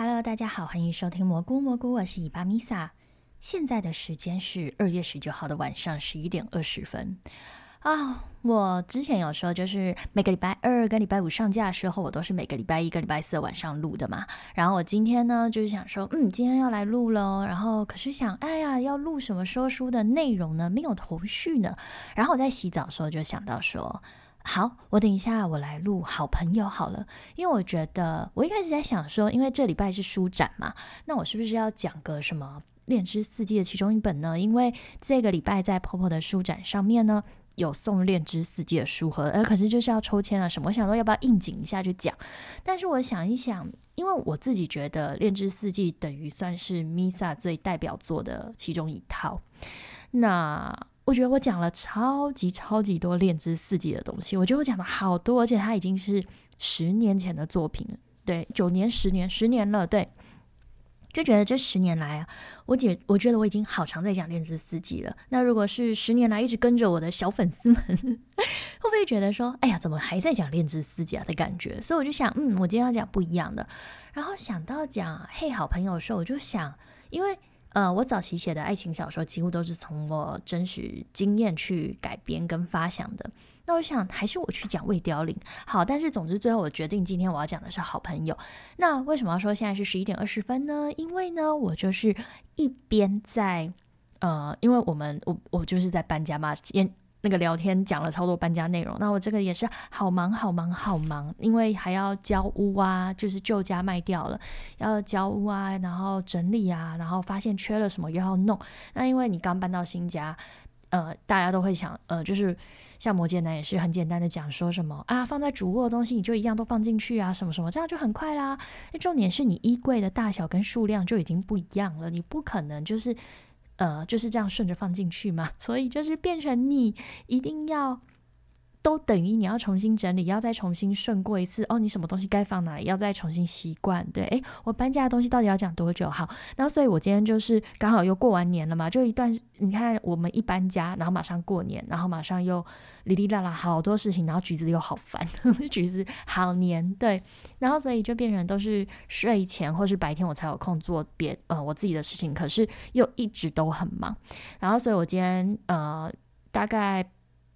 Hello，大家好，欢迎收听蘑菇蘑菇，我是伊巴米萨。现在的时间是二月十九号的晚上十一点二十分啊。我之前有说，就是每个礼拜二跟礼拜五上架的时候，我都是每个礼拜一跟礼拜四晚上录的嘛。然后我今天呢，就是想说，嗯，今天要来录喽。然后可是想，哎呀，要录什么说书的内容呢？没有头绪呢。然后我在洗澡的时候就想到说。好，我等一下我来录好朋友好了，因为我觉得我一开始在想说，因为这礼拜是书展嘛，那我是不是要讲个什么《恋之四季》的其中一本呢？因为这个礼拜在婆婆的书展上面呢，有送《恋之四季》的书盒，呃，可是就是要抽签啊什么，我想说要不要应景一下就讲。但是我想一想，因为我自己觉得《恋之四季》等于算是 Misa 最代表作的其中一套，那。我觉得我讲了超级超级多恋之四季的东西，我觉得我讲的好多，而且它已经是十年前的作品了，对，九年、十年、十年了，对，就觉得这十年来啊，我姐我觉得我已经好常在讲恋之四季了。那如果是十年来一直跟着我的小粉丝们，会不会觉得说，哎呀，怎么还在讲恋之四季啊的感觉？所以我就想，嗯，我今天要讲不一样的。然后想到讲嘿好朋友的时候，我就想，因为。呃，我早期写的爱情小说几乎都是从我真实经验去改编跟发想的。那我想还是我去讲未凋零好，但是总之最后我决定今天我要讲的是好朋友。那为什么要说现在是十一点二十分呢？因为呢，我就是一边在呃，因为我们我我就是在搬家嘛，那个聊天讲了超多搬家内容，那我这个也是好忙好忙好忙，因为还要交屋啊，就是旧家卖掉了，要交屋啊，然后整理啊，然后发现缺了什么又要弄。那因为你刚搬到新家，呃，大家都会想，呃，就是像摩羯男也是很简单的讲说什么啊，放在主卧的东西你就一样都放进去啊，什么什么，这样就很快啦。那重点是你衣柜的大小跟数量就已经不一样了，你不可能就是。呃，就是这样顺着放进去嘛，所以就是变成你一定要。都等于你要重新整理，要再重新顺过一次哦。你什么东西该放哪里，要再重新习惯。对，诶，我搬家的东西到底要讲多久？好，那所以我今天就是刚好又过完年了嘛，就一段。你看，我们一搬家，然后马上过年，然后马上又哩哩啦啦好多事情，然后橘子又好烦，橘子好黏。对，然后所以就变成都是睡前或是白天我才有空做别呃我自己的事情，可是又一直都很忙。然后所以我今天呃大概。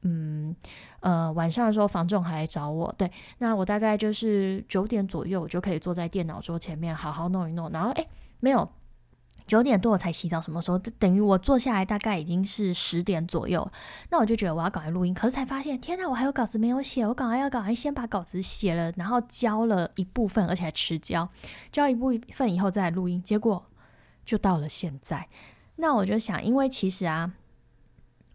嗯，呃，晚上的时候房仲还来找我，对，那我大概就是九点左右，我就可以坐在电脑桌前面好好弄一弄。然后，哎，没有，九点多我才洗澡，什么时候？等于我坐下来大概已经是十点左右。那我就觉得我要赶快录音，可是才发现，天哪，我还有稿子没有写，我赶快要赶快先把稿子写了，然后交了一部分，而且还迟交，交一部分以后再来录音。结果就到了现在，那我就想，因为其实啊。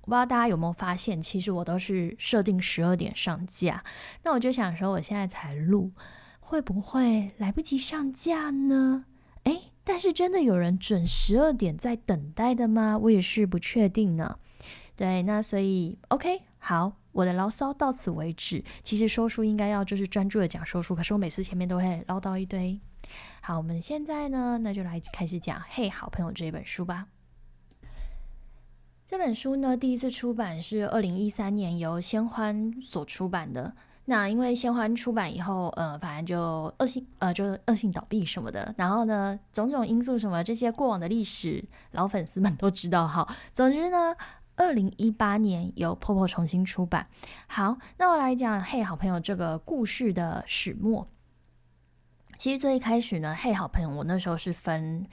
不知道大家有没有发现，其实我都是设定十二点上架。那我就想说，我现在才录，会不会来不及上架呢？诶，但是真的有人准十二点在等待的吗？我也是不确定呢。对，那所以 OK，好，我的牢骚到此为止。其实说书应该要就是专注的讲说书，可是我每次前面都会唠叨一堆。好，我们现在呢，那就来开始讲《嘿，好朋友》这本书吧。这本书呢，第一次出版是二零一三年由先欢所出版的。那因为先欢出版以后，呃，反正就恶性，呃，就恶性倒闭什么的。然后呢，种种因素什么这些过往的历史，老粉丝们都知道。好，总之呢，二零一八年由婆婆重新出版。好，那我来讲，嘿，好朋友这个故事的始末。其实最一开始呢，嘿，好朋友，我那时候是分。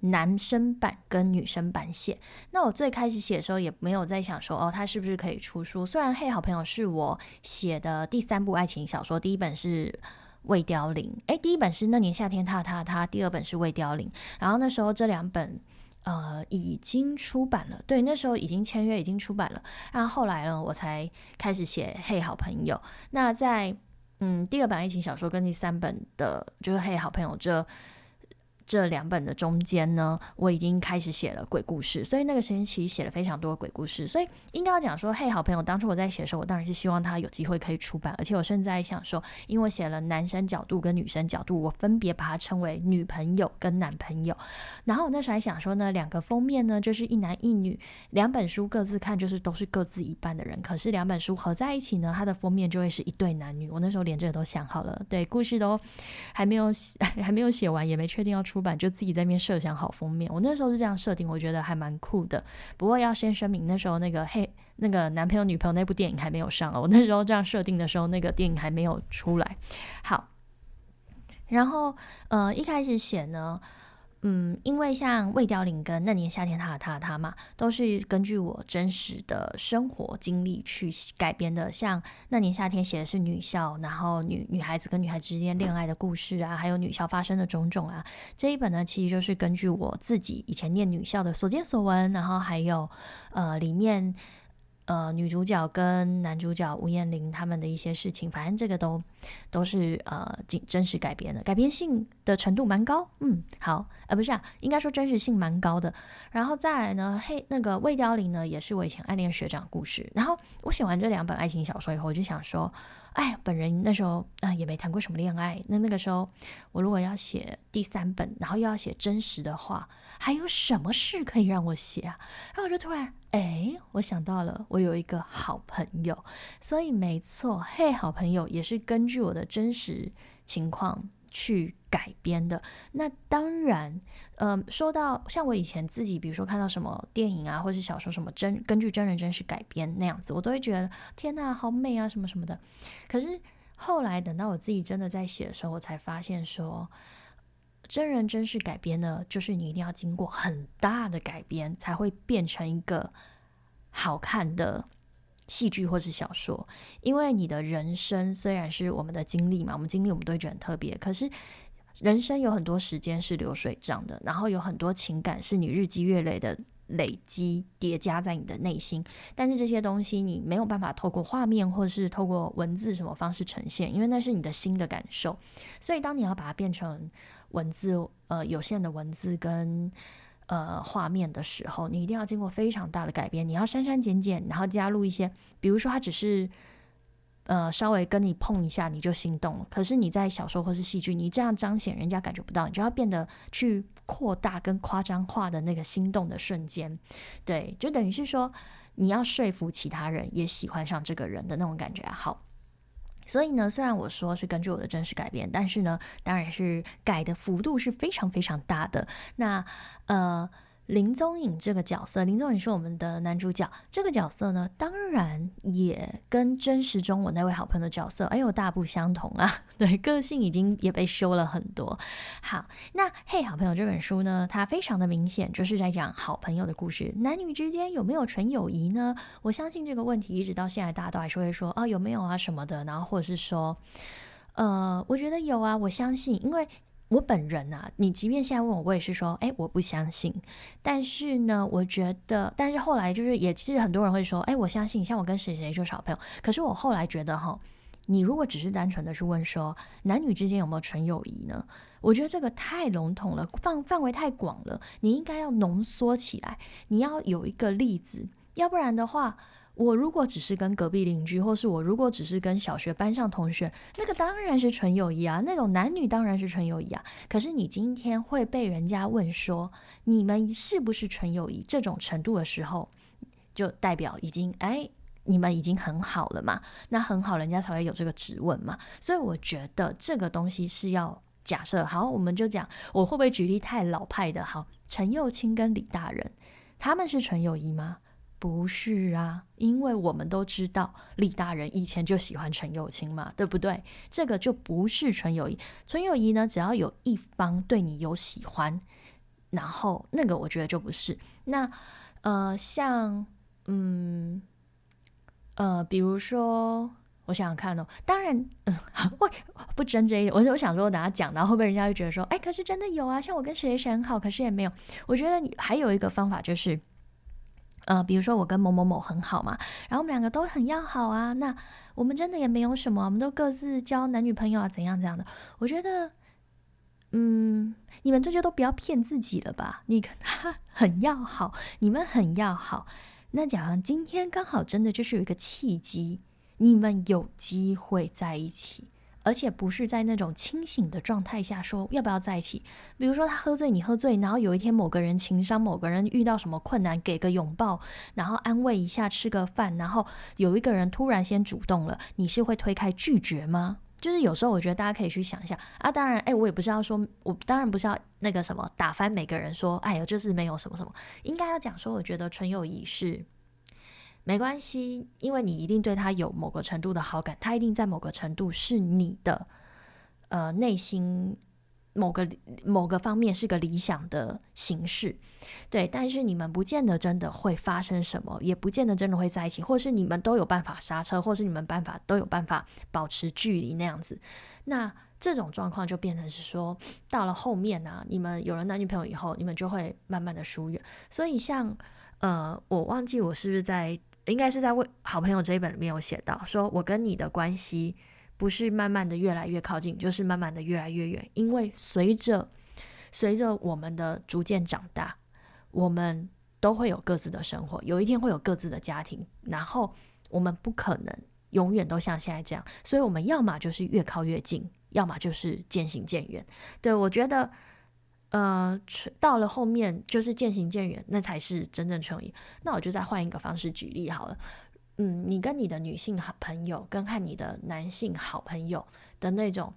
男生版跟女生版写，那我最开始写的时候也没有在想说，哦，他是不是可以出书？虽然《嘿好朋友》是我写的第三部爱情小说，第一本是《未凋零》，诶，第一本是那年夏天他他他，第二本是《未凋零》，然后那时候这两本呃已经出版了，对，那时候已经签约，已经出版了，然后后来呢，我才开始写《嘿好朋友》。那在嗯第二本爱情小说跟第三本的，就是《嘿好朋友》这。这两本的中间呢，我已经开始写了鬼故事，所以那个时间其实写了非常多的鬼故事。所以应该要讲说，嘿，好朋友，当初我在写的时候，我当然是希望他有机会可以出版，而且我甚至在想说，因为我写了男生角度跟女生角度，我分别把它称为女朋友跟男朋友。然后我那时候还想说呢，两个封面呢就是一男一女，两本书各自看就是都是各自一半的人，可是两本书合在一起呢，它的封面就会是一对男女。我那时候连这个都想好了，对，故事都还没有，还没有写完，也没确定要出出版，就自己在那边设想好封面。我那时候是这样设定，我觉得还蛮酷的。不过要先声明，那时候那个嘿，那个男朋友女朋友那部电影还没有上哦。我那时候这样设定的时候，那个电影还没有出来。好，然后呃，一开始写呢。嗯，因为像魏凋零跟那年夏天他的他的他嘛，都是根据我真实的生活经历去改编的。像那年夏天写的是女校，然后女女孩子跟女孩子之间恋爱的故事啊，还有女校发生的种种啊。这一本呢，其实就是根据我自己以前念女校的所见所闻，然后还有呃里面。呃，女主角跟男主角吴彦霖他们的一些事情，反正这个都都是呃真真实改编的，改编性的程度蛮高。嗯，好，呃，不是啊，应该说真实性蛮高的。然后再来呢，嘿，那个魏凋零呢，也是我以前暗恋学长故事。然后我写完这两本爱情小说以后，我就想说。哎，本人那时候啊也没谈过什么恋爱。那那个时候，我如果要写第三本，然后又要写真实的话，还有什么事可以让我写啊？然后我就突然，哎，我想到了，我有一个好朋友。所以没错，嘿，好朋友也是根据我的真实情况。去改编的，那当然，呃，说到像我以前自己，比如说看到什么电影啊，或是小说什么真根据真人真事改编那样子，我都会觉得天哪，好美啊，什么什么的。可是后来等到我自己真的在写的时候，我才发现说，真人真事改编呢，就是你一定要经过很大的改编，才会变成一个好看的。戏剧或是小说，因为你的人生虽然是我们的经历嘛，我们经历我们都会觉得很特别。可是人生有很多时间是流水账的，然后有很多情感是你日积月累的累积叠加在你的内心。但是这些东西你没有办法透过画面或者是透过文字什么方式呈现，因为那是你的心的感受。所以当你要把它变成文字，呃，有限的文字跟。呃，画面的时候，你一定要经过非常大的改变。你要删删减减，然后加入一些，比如说它只是呃稍微跟你碰一下，你就心动了。可是你在小说或是戏剧，你这样彰显，人家感觉不到，你就要变得去扩大跟夸张化的那个心动的瞬间。对，就等于是说你要说服其他人也喜欢上这个人的那种感觉。好。所以呢，虽然我说是根据我的真实改编，但是呢，当然是改的幅度是非常非常大的。那呃。林宗颖这个角色，林宗颖是我们的男主角。这个角色呢，当然也跟真实中我那位好朋友的角色，哎呦，大不相同啊！对，个性已经也被修了很多。好，那《嘿，好朋友》这本书呢，它非常的明显，就是在讲好朋友的故事。男女之间有没有纯友谊呢？我相信这个问题一直到现在，大家都还是会说啊，有没有啊什么的。然后或者是说，呃，我觉得有啊，我相信，因为。我本人啊，你即便现在问我，我也是说，哎，我不相信。但是呢，我觉得，但是后来就是，也是很多人会说，哎，我相信，像我跟谁谁就是好朋友。可是我后来觉得，哈，你如果只是单纯的去问说，男女之间有没有纯友谊呢？我觉得这个太笼统了，范范围太广了。你应该要浓缩起来，你要有一个例子，要不然的话。我如果只是跟隔壁邻居，或是我如果只是跟小学班上同学，那个当然是纯友谊啊，那种男女当然是纯友谊啊。可是你今天会被人家问说你们是不是纯友谊这种程度的时候，就代表已经哎，你们已经很好了嘛？那很好，人家才会有这个质问嘛。所以我觉得这个东西是要假设好，我们就讲我会不会举例太老派的？好，陈幼卿跟李大人他们是纯友谊吗？不是啊，因为我们都知道李大人以前就喜欢陈友清嘛，对不对？这个就不是纯友谊。纯友谊呢，只要有一方对你有喜欢，然后那个我觉得就不是。那呃，像嗯呃，比如说，我想想看哦，当然，嗯，我不争这一点。我我想说，等下讲，然后会不会人家就觉得说，哎，可是真的有啊？像我跟谁谁很好，可是也没有。我觉得你还有一个方法就是。呃，比如说我跟某某某很好嘛，然后我们两个都很要好啊，那我们真的也没有什么，我们都各自交男女朋友啊，怎样怎样的？我觉得，嗯，你们这些都不要骗自己了吧？你跟他 很要好，你们很要好。那假如今天刚好真的就是有一个契机，你们有机会在一起。而且不是在那种清醒的状态下说要不要在一起。比如说他喝醉，你喝醉，然后有一天某个人情伤，某个人遇到什么困难，给个拥抱，然后安慰一下，吃个饭，然后有一个人突然先主动了，你是会推开拒绝吗？就是有时候我觉得大家可以去想一下啊。当然，哎，我也不是要说，我当然不是要那个什么打翻每个人说，哎呦，就是没有什么什么，应该要讲说，我觉得纯友谊是。没关系，因为你一定对他有某个程度的好感，他一定在某个程度是你的，呃，内心某个某个方面是个理想的形式，对。但是你们不见得真的会发生什么，也不见得真的会在一起，或是你们都有办法刹车，或是你们办法都有办法保持距离那样子。那这种状况就变成是说，到了后面呢，你们有了男女朋友以后，你们就会慢慢的疏远。所以像呃，我忘记我是不是在。应该是在《为好朋友》这一本里面有写到，说我跟你的关系不是慢慢的越来越靠近，就是慢慢的越来越远。因为随着随着我们的逐渐长大，我们都会有各自的生活，有一天会有各自的家庭，然后我们不可能永远都像现在这样，所以我们要么就是越靠越近，要么就是渐行渐远。对我觉得。呃，到了后面就是渐行渐远，那才是真正纯友谊。那我就再换一个方式举例好了。嗯，你跟你的女性好朋友，跟和你的男性好朋友的那种，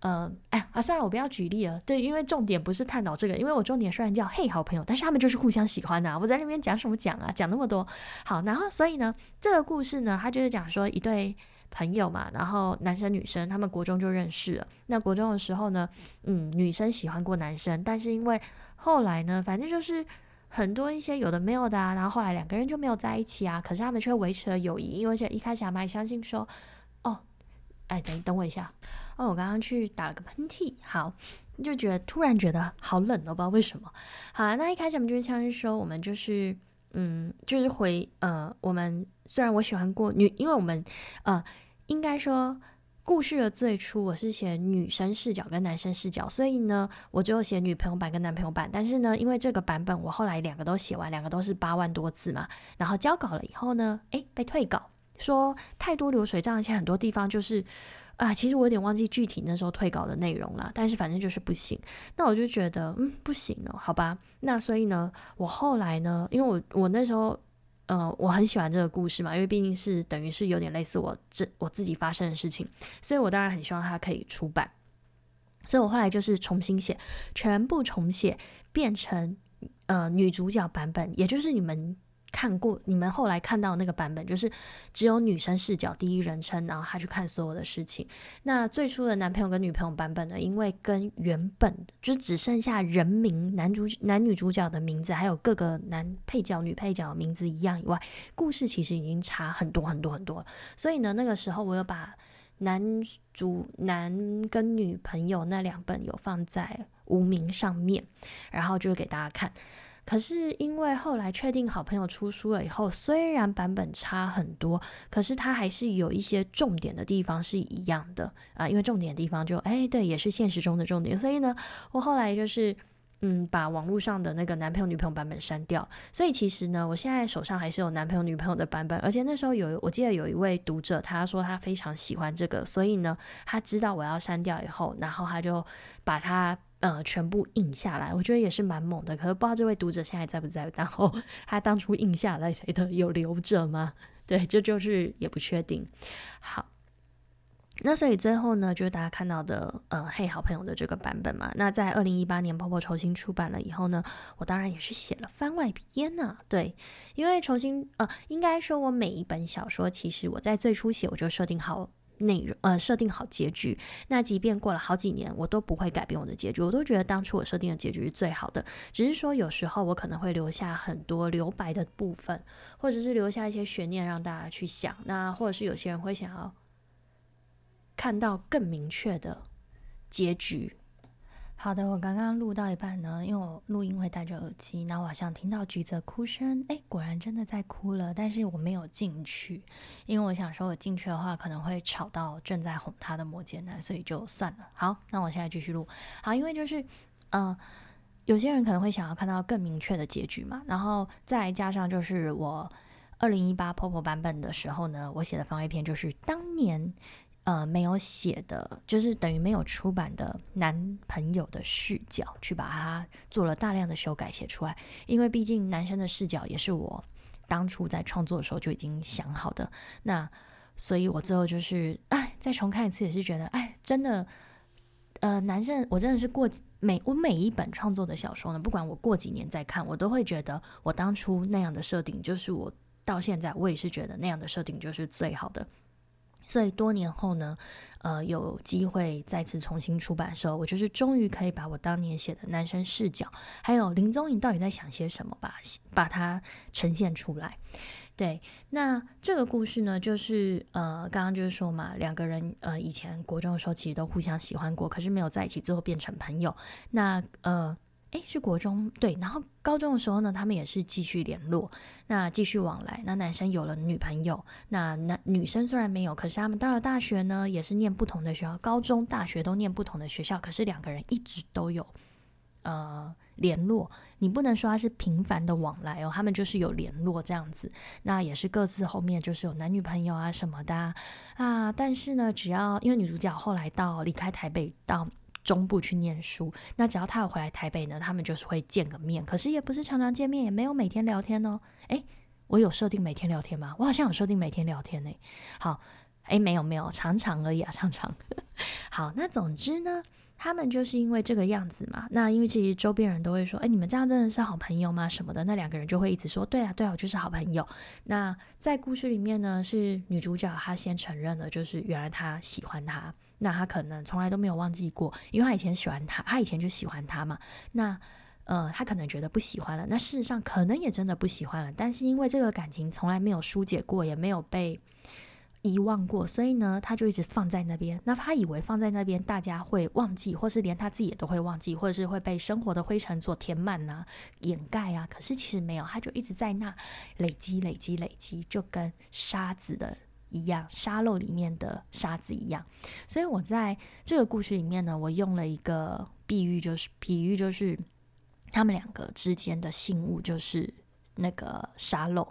呃，哎啊，算了，我不要举例了。对，因为重点不是探讨这个，因为我重点虽然叫嘿好朋友，但是他们就是互相喜欢的。我在那边讲什么讲啊？讲那么多。好，然后所以呢，这个故事呢，它就是讲说一对。朋友嘛，然后男生女生他们国中就认识了。那国中的时候呢，嗯，女生喜欢过男生，但是因为后来呢，反正就是很多一些有的没有的啊，然后后来两个人就没有在一起啊。可是他们却维持了友谊，因为一开始还蛮相信说，哎，等等我一下，哦，我刚刚去打了个喷嚏，好，就觉得突然觉得好冷哦，不知道为什么。好了，那一开始我们就是相信说，我们就是，嗯，就是回，呃，我们。虽然我喜欢过女，因为我们，呃，应该说故事的最初我是写女生视角跟男生视角，所以呢，我只有写女朋友版跟男朋友版。但是呢，因为这个版本我后来两个都写完，两个都是八万多字嘛，然后交稿了以后呢，诶，被退稿，说太多流水账，而且很多地方就是啊，其实我有点忘记具体那时候退稿的内容了，但是反正就是不行。那我就觉得，嗯，不行了，好吧。那所以呢，我后来呢，因为我我那时候。呃，我很喜欢这个故事嘛，因为毕竟是等于是有点类似我这我自己发生的事情，所以我当然很希望它可以出版。所以我后来就是重新写，全部重写，变成呃女主角版本，也就是你们。看过你们后来看到那个版本，就是只有女生视角，第一人称，然后他去看所有的事情。那最初的男朋友跟女朋友版本呢？因为跟原本就只剩下人名、男主男女主角的名字，还有各个男配角、女配角的名字一样以外，故事其实已经差很多很多很多了。所以呢，那个时候我有把男主男跟女朋友那两本有放在无名上面，然后就给大家看。可是因为后来确定好朋友出书了以后，虽然版本差很多，可是它还是有一些重点的地方是一样的啊。因为重点的地方就哎对，也是现实中的重点。所以呢，我后来就是嗯把网络上的那个男朋友女朋友版本删掉。所以其实呢，我现在手上还是有男朋友女朋友的版本。而且那时候有我记得有一位读者他说他非常喜欢这个，所以呢他知道我要删掉以后，然后他就把它。呃，全部印下来，我觉得也是蛮猛的。可是不知道这位读者现在在不在？然后 他当初印下来的有留着吗？对，这就是也不确定。好，那所以最后呢，就是大家看到的，呃，嘿，好朋友的这个版本嘛。那在二零一八年泡泡重新出版了以后呢，我当然也是写了番外篇呐。对，因为重新，呃，应该说我每一本小说，其实我在最初写我就设定好。内容呃，设定好结局，那即便过了好几年，我都不会改变我的结局。我都觉得当初我设定的结局是最好的，只是说有时候我可能会留下很多留白的部分，或者是留下一些悬念让大家去想。那或者是有些人会想要看到更明确的结局。好的，我刚刚录到一半呢，因为我录音会戴着耳机，那我好像听到橘子哭声，哎，果然真的在哭了，但是我没有进去，因为我想说我进去的话可能会吵到正在哄他的摩羯男，所以就算了。好，那我现在继续录。好，因为就是嗯，有些人可能会想要看到更明确的结局嘛，然后再加上就是我二零一八 POP 版本的时候呢，我写的番外篇就是当年呃没有写的，就是等于没有出版的男朋友的视角，去把它做了大量的修改写出来，因为毕竟男生的视角也是我当初在创作的时候就已经想好的，那所以我最后就是哎再重看一次也是觉得哎真的。呃，男生，我真的是过每我每一本创作的小说呢，不管我过几年再看，我都会觉得我当初那样的设定，就是我到现在我也是觉得那样的设定就是最好的。所以多年后呢，呃，有机会再次重新出版的时候，我就是终于可以把我当年写的男生视角，还有林宗颖到底在想些什么吧，把它呈现出来。对，那这个故事呢，就是呃，刚刚就是说嘛，两个人呃，以前国中的时候其实都互相喜欢过，可是没有在一起，最后变成朋友。那呃，诶，是国中对，然后高中的时候呢，他们也是继续联络，那继续往来。那男生有了女朋友，那男女生虽然没有，可是他们到了大学呢，也是念不同的学校，高中、大学都念不同的学校，可是两个人一直都有呃。联络，你不能说他是频繁的往来哦，他们就是有联络这样子，那也是各自后面就是有男女朋友啊什么的啊。但是呢，只要因为女主角后来到离开台北到中部去念书，那只要他有回来台北呢，他们就是会见个面，可是也不是常常见面，也没有每天聊天哦。诶，我有设定每天聊天吗？我好像有设定每天聊天呢。好，诶，没有没有，常常而已啊，常常。好，那总之呢。他们就是因为这个样子嘛，那因为其实周边人都会说，哎，你们这样真的是好朋友吗？什么的，那两个人就会一直说，对啊，对啊，就是好朋友。那在故事里面呢，是女主角她先承认了，就是原来她喜欢他，那他可能从来都没有忘记过，因为他以前喜欢他，他以前就喜欢他嘛。那呃，他可能觉得不喜欢了，那事实上可能也真的不喜欢了，但是因为这个感情从来没有疏解过，也没有被。遗忘过，所以呢，他就一直放在那边。那他以为放在那边，大家会忘记，或是连他自己也都会忘记，或者是会被生活的灰尘所填满呐、掩盖啊。可是其实没有，他就一直在那累积、累积、累积，就跟沙子的一样，沙漏里面的沙子一样。所以我在这个故事里面呢，我用了一个比喻，就是比喻就是他们两个之间的信物，就是那个沙漏。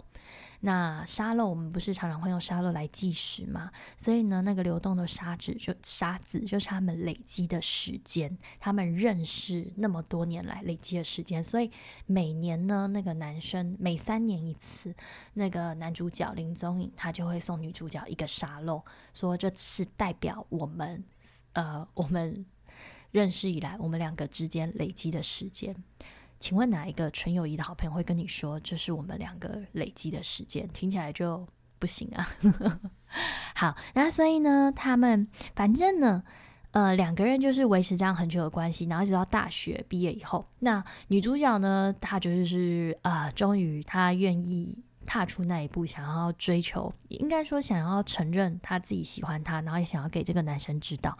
那沙漏，我们不是常常会用沙漏来计时吗？所以呢，那个流动的沙子就沙子，就是他们累积的时间，他们认识那么多年来累积的时间。所以每年呢，那个男生每三年一次，那个男主角林宗颖他就会送女主角一个沙漏，说这是代表我们呃我们认识以来我们两个之间累积的时间。请问哪一个纯友谊的好朋友会跟你说，这是我们两个累积的时间？听起来就不行啊。好，那所以呢，他们反正呢，呃，两个人就是维持这样很久的关系，然后一直到大学毕业以后，那女主角呢，她就是啊，终于她愿意踏出那一步，想要追求，应该说想要承认她自己喜欢他，然后也想要给这个男生知道。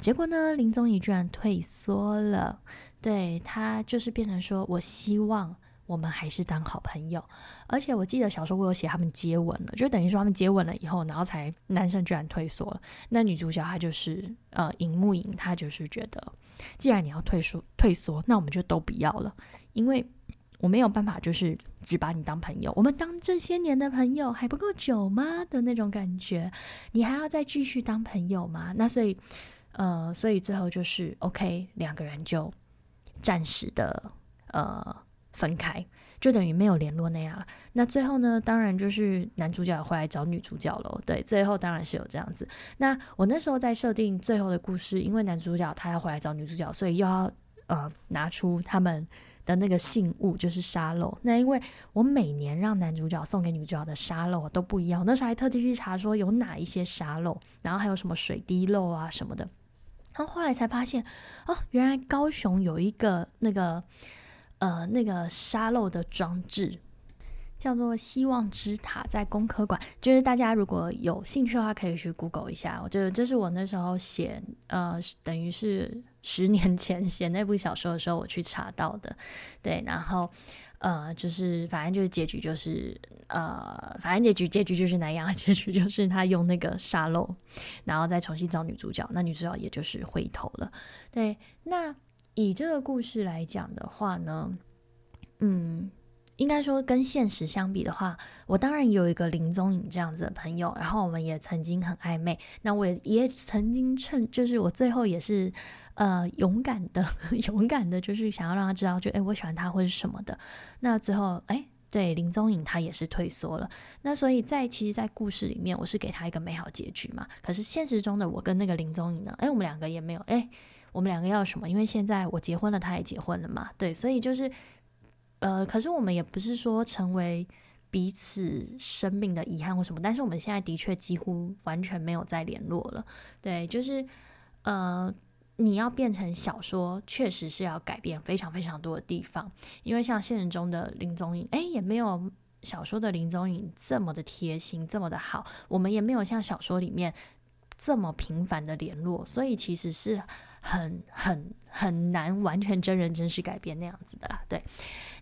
结果呢，林宗仪居然退缩了。对他就是变成说，我希望我们还是当好朋友。而且我记得小时候我有写他们接吻了，就等于说他们接吻了以后，然后才男生居然退缩了。那女主角她就是呃尹木影，她就是觉得，既然你要退缩退缩，那我们就都不要了，因为我没有办法就是只把你当朋友，我们当这些年的朋友还不够久吗的那种感觉？你还要再继续当朋友吗？那所以呃，所以最后就是 OK，两个人就。暂时的呃分开，就等于没有联络那样了。那最后呢，当然就是男主角回来找女主角了。对，最后当然是有这样子。那我那时候在设定最后的故事，因为男主角他要回来找女主角，所以又要呃拿出他们的那个信物，就是沙漏。那因为我每年让男主角送给女主角的沙漏都不一样，那时候还特地去查说有哪一些沙漏，然后还有什么水滴漏啊什么的。然后后来才发现，哦，原来高雄有一个那个呃那个沙漏的装置，叫做希望之塔，在工科馆。就是大家如果有兴趣的话，可以去 Google 一下。我觉得这是我那时候写呃，等于是十年前写那部小说的时候，我去查到的。对，然后。呃，就是反正就是结局就是呃，反正结局结局就是那样，结局就是他用那个沙漏，然后再重新找女主角，那女主角也就是回头了。对，那以这个故事来讲的话呢，嗯。应该说，跟现实相比的话，我当然有一个林宗颖这样子的朋友，然后我们也曾经很暧昧。那我也也曾经趁，就是我最后也是，呃，勇敢的，勇敢的，就是想要让他知道，就哎，我喜欢他或是什么的。那最后，哎，对林宗颖他也是退缩了。那所以在其实，在故事里面，我是给他一个美好结局嘛。可是现实中的我跟那个林宗颖呢，哎，我们两个也没有，哎，我们两个要什么？因为现在我结婚了，他也结婚了嘛。对，所以就是。呃，可是我们也不是说成为彼此生命的遗憾或什么，但是我们现在的确几乎完全没有再联络了。对，就是呃，你要变成小说，确实是要改变非常非常多的地方，因为像现实中的林宗颖，哎，也没有小说的林宗颖这么的贴心，这么的好，我们也没有像小说里面这么频繁的联络，所以其实是很很很难完全真人真事改编那样子的啦，对。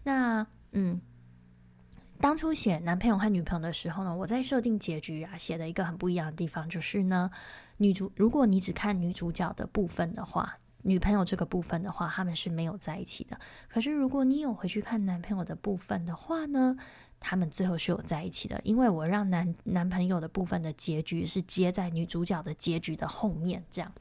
那嗯，当初写男朋友和女朋友的时候呢，我在设定结局啊，写的一个很不一样的地方就是呢，女主如果你只看女主角的部分的话，女朋友这个部分的话，他们是没有在一起的。可是如果你有回去看男朋友的部分的话呢，他们最后是有在一起的，因为我让男男朋友的部分的结局是接在女主角的结局的后面，这样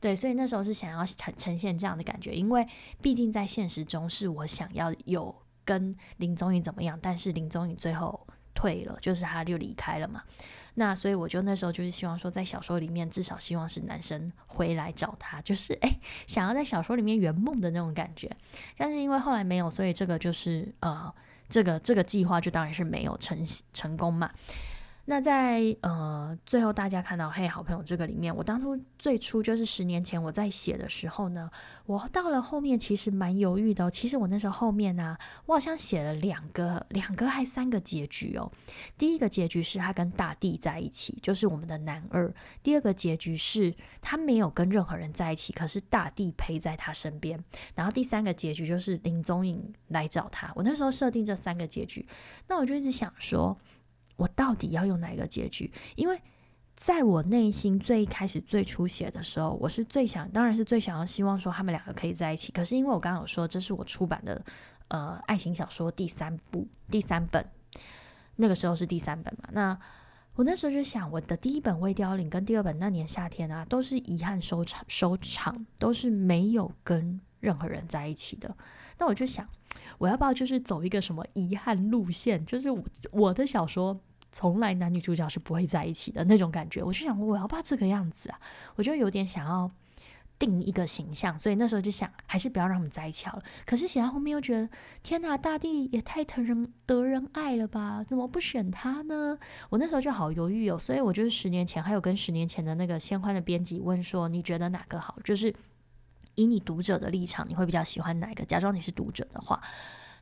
对，所以那时候是想要呈呈现这样的感觉，因为毕竟在现实中是我想要有。跟林宗宇怎么样？但是林宗宇最后退了，就是他就离开了嘛。那所以我就那时候就是希望说，在小说里面至少希望是男生回来找他，就是诶，想要在小说里面圆梦的那种感觉。但是因为后来没有，所以这个就是呃，这个这个计划就当然是没有成成功嘛。那在呃最后大家看到《嘿好朋友》这个里面，我当初最初就是十年前我在写的时候呢，我到了后面其实蛮犹豫的。其实我那时候后面呢，我好像写了两个、两个还三个结局哦。第一个结局是他跟大地在一起，就是我们的男二；第二个结局是他没有跟任何人在一起，可是大地陪在他身边；然后第三个结局就是林宗颖来找他。我那时候设定这三个结局，那我就一直想说。我到底要用哪一个结局？因为在我内心最开始最初写的时候，我是最想，当然是最想要希望说他们两个可以在一起。可是因为我刚刚有说，这是我出版的呃爱情小说第三部第三本，那个时候是第三本嘛。那我那时候就想，我的第一本《未凋零》跟第二本《那年夏天》啊，都是遗憾收场，收场都是没有跟任何人在一起的。那我就想，我要不要就是走一个什么遗憾路线？就是我我的小说。从来男女主角是不会在一起的那种感觉，我就想我要不要这个样子啊？我就有点想要定一个形象，所以那时候就想还是不要让他们在一起好了。可是写到后面又觉得天哪，大地也太疼人得人爱了吧？怎么不选他呢？我那时候就好犹豫哦。所以我就是十年前还有跟十年前的那个先欢的编辑问说，你觉得哪个好？就是以你读者的立场，你会比较喜欢哪个？假装你是读者的话，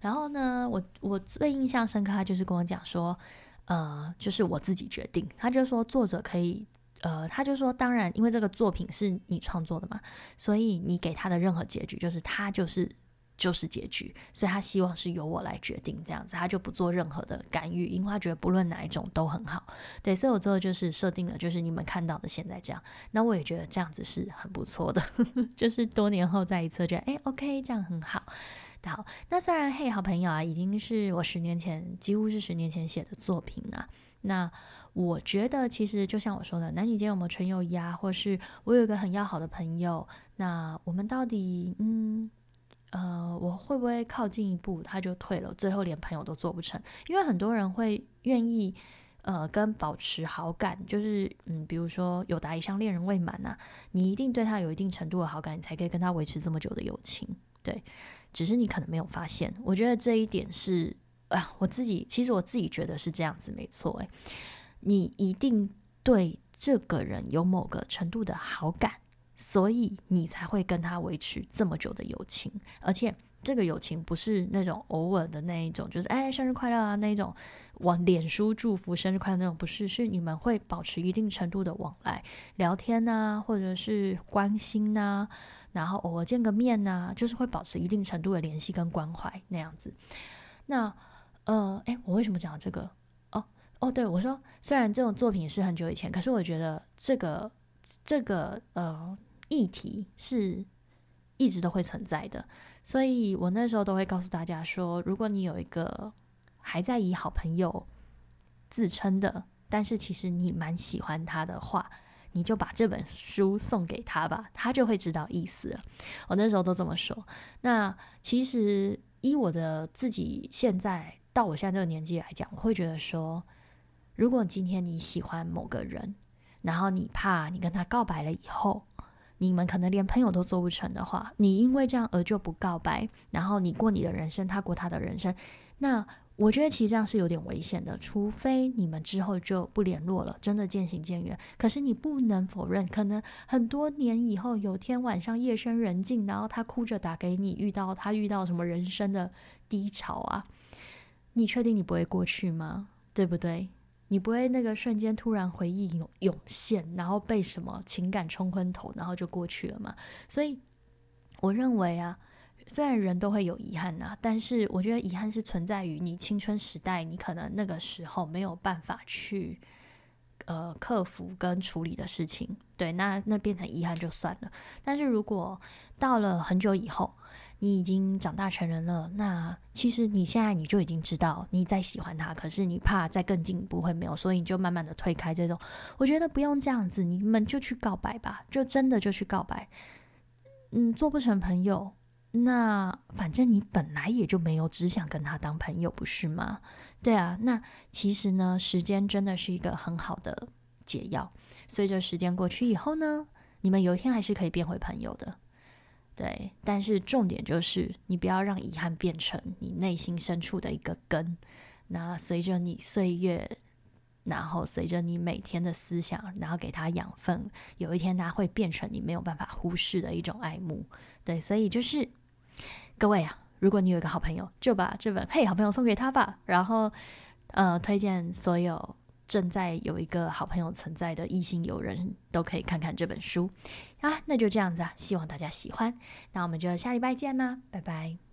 然后呢，我我最印象深刻，他就是跟我讲说。呃，就是我自己决定。他就说作者可以，呃，他就说当然，因为这个作品是你创作的嘛，所以你给他的任何结局，就是他就是就是结局，所以他希望是由我来决定这样子，他就不做任何的干预，因为他觉得不论哪一种都很好。对，所以我最后就是设定了，就是你们看到的现在这样。那我也觉得这样子是很不错的，就是多年后再一次觉得，哎，OK，这样很好。好，那虽然嘿，好朋友啊，已经是我十年前，几乎是十年前写的作品啊。那我觉得，其实就像我说的，男女间有没有纯友谊啊，或是我有一个很要好的朋友，那我们到底，嗯，呃，我会不会靠近一步他就退了，最后连朋友都做不成？因为很多人会愿意，呃，跟保持好感，就是嗯，比如说有达以上恋人未满呐，你一定对他有一定程度的好感，你才可以跟他维持这么久的友情，对。只是你可能没有发现，我觉得这一点是啊，我自己其实我自己觉得是这样子，没错。诶，你一定对这个人有某个程度的好感，所以你才会跟他维持这么久的友情。而且这个友情不是那种偶尔的那一种，就是哎生日快乐啊那一种，往脸书祝福生日快乐那种，不是，是你们会保持一定程度的往来，聊天呐，或者是关心呐。然后偶尔见个面呐，就是会保持一定程度的联系跟关怀那样子。那呃，哎，我为什么讲这个？哦哦，对我说，虽然这种作品是很久以前，可是我觉得这个这个呃议题是一直都会存在的。所以我那时候都会告诉大家说，如果你有一个还在以好朋友自称的，但是其实你蛮喜欢他的话，你就把这本书送给他吧，他就会知道意思了。我那时候都这么说。那其实依我的自己现在到我现在这个年纪来讲，我会觉得说，如果今天你喜欢某个人，然后你怕你跟他告白了以后，你们可能连朋友都做不成的话，你因为这样而就不告白，然后你过你的人生，他过他的人生，那我觉得其实这样是有点危险的。除非你们之后就不联络了，真的渐行渐远。可是你不能否认，可能很多年以后，有天晚上夜深人静，然后他哭着打给你，遇到他遇到什么人生的低潮啊，你确定你不会过去吗？对不对？你不会那个瞬间突然回忆涌涌现，然后被什么情感冲昏头，然后就过去了嘛？所以我认为啊，虽然人都会有遗憾呐，但是我觉得遗憾是存在于你青春时代，你可能那个时候没有办法去呃克服跟处理的事情，对，那那变成遗憾就算了。但是如果到了很久以后，你已经长大成人了，那其实你现在你就已经知道你在喜欢他，可是你怕再更进一步会没有，所以你就慢慢的推开这种。我觉得不用这样子，你们就去告白吧，就真的就去告白。嗯，做不成朋友，那反正你本来也就没有只想跟他当朋友，不是吗？对啊，那其实呢，时间真的是一个很好的解药。随着时间过去以后呢，你们有一天还是可以变回朋友的。对，但是重点就是你不要让遗憾变成你内心深处的一个根。那随着你岁月，然后随着你每天的思想，然后给它养分，有一天它会变成你没有办法忽视的一种爱慕。对，所以就是各位啊，如果你有一个好朋友，就把这本《嘿好朋友》送给他吧。然后呃，推荐所有。正在有一个好朋友存在的异性友人，都可以看看这本书啊。那就这样子啊，希望大家喜欢。那我们就下礼拜见啦，拜拜。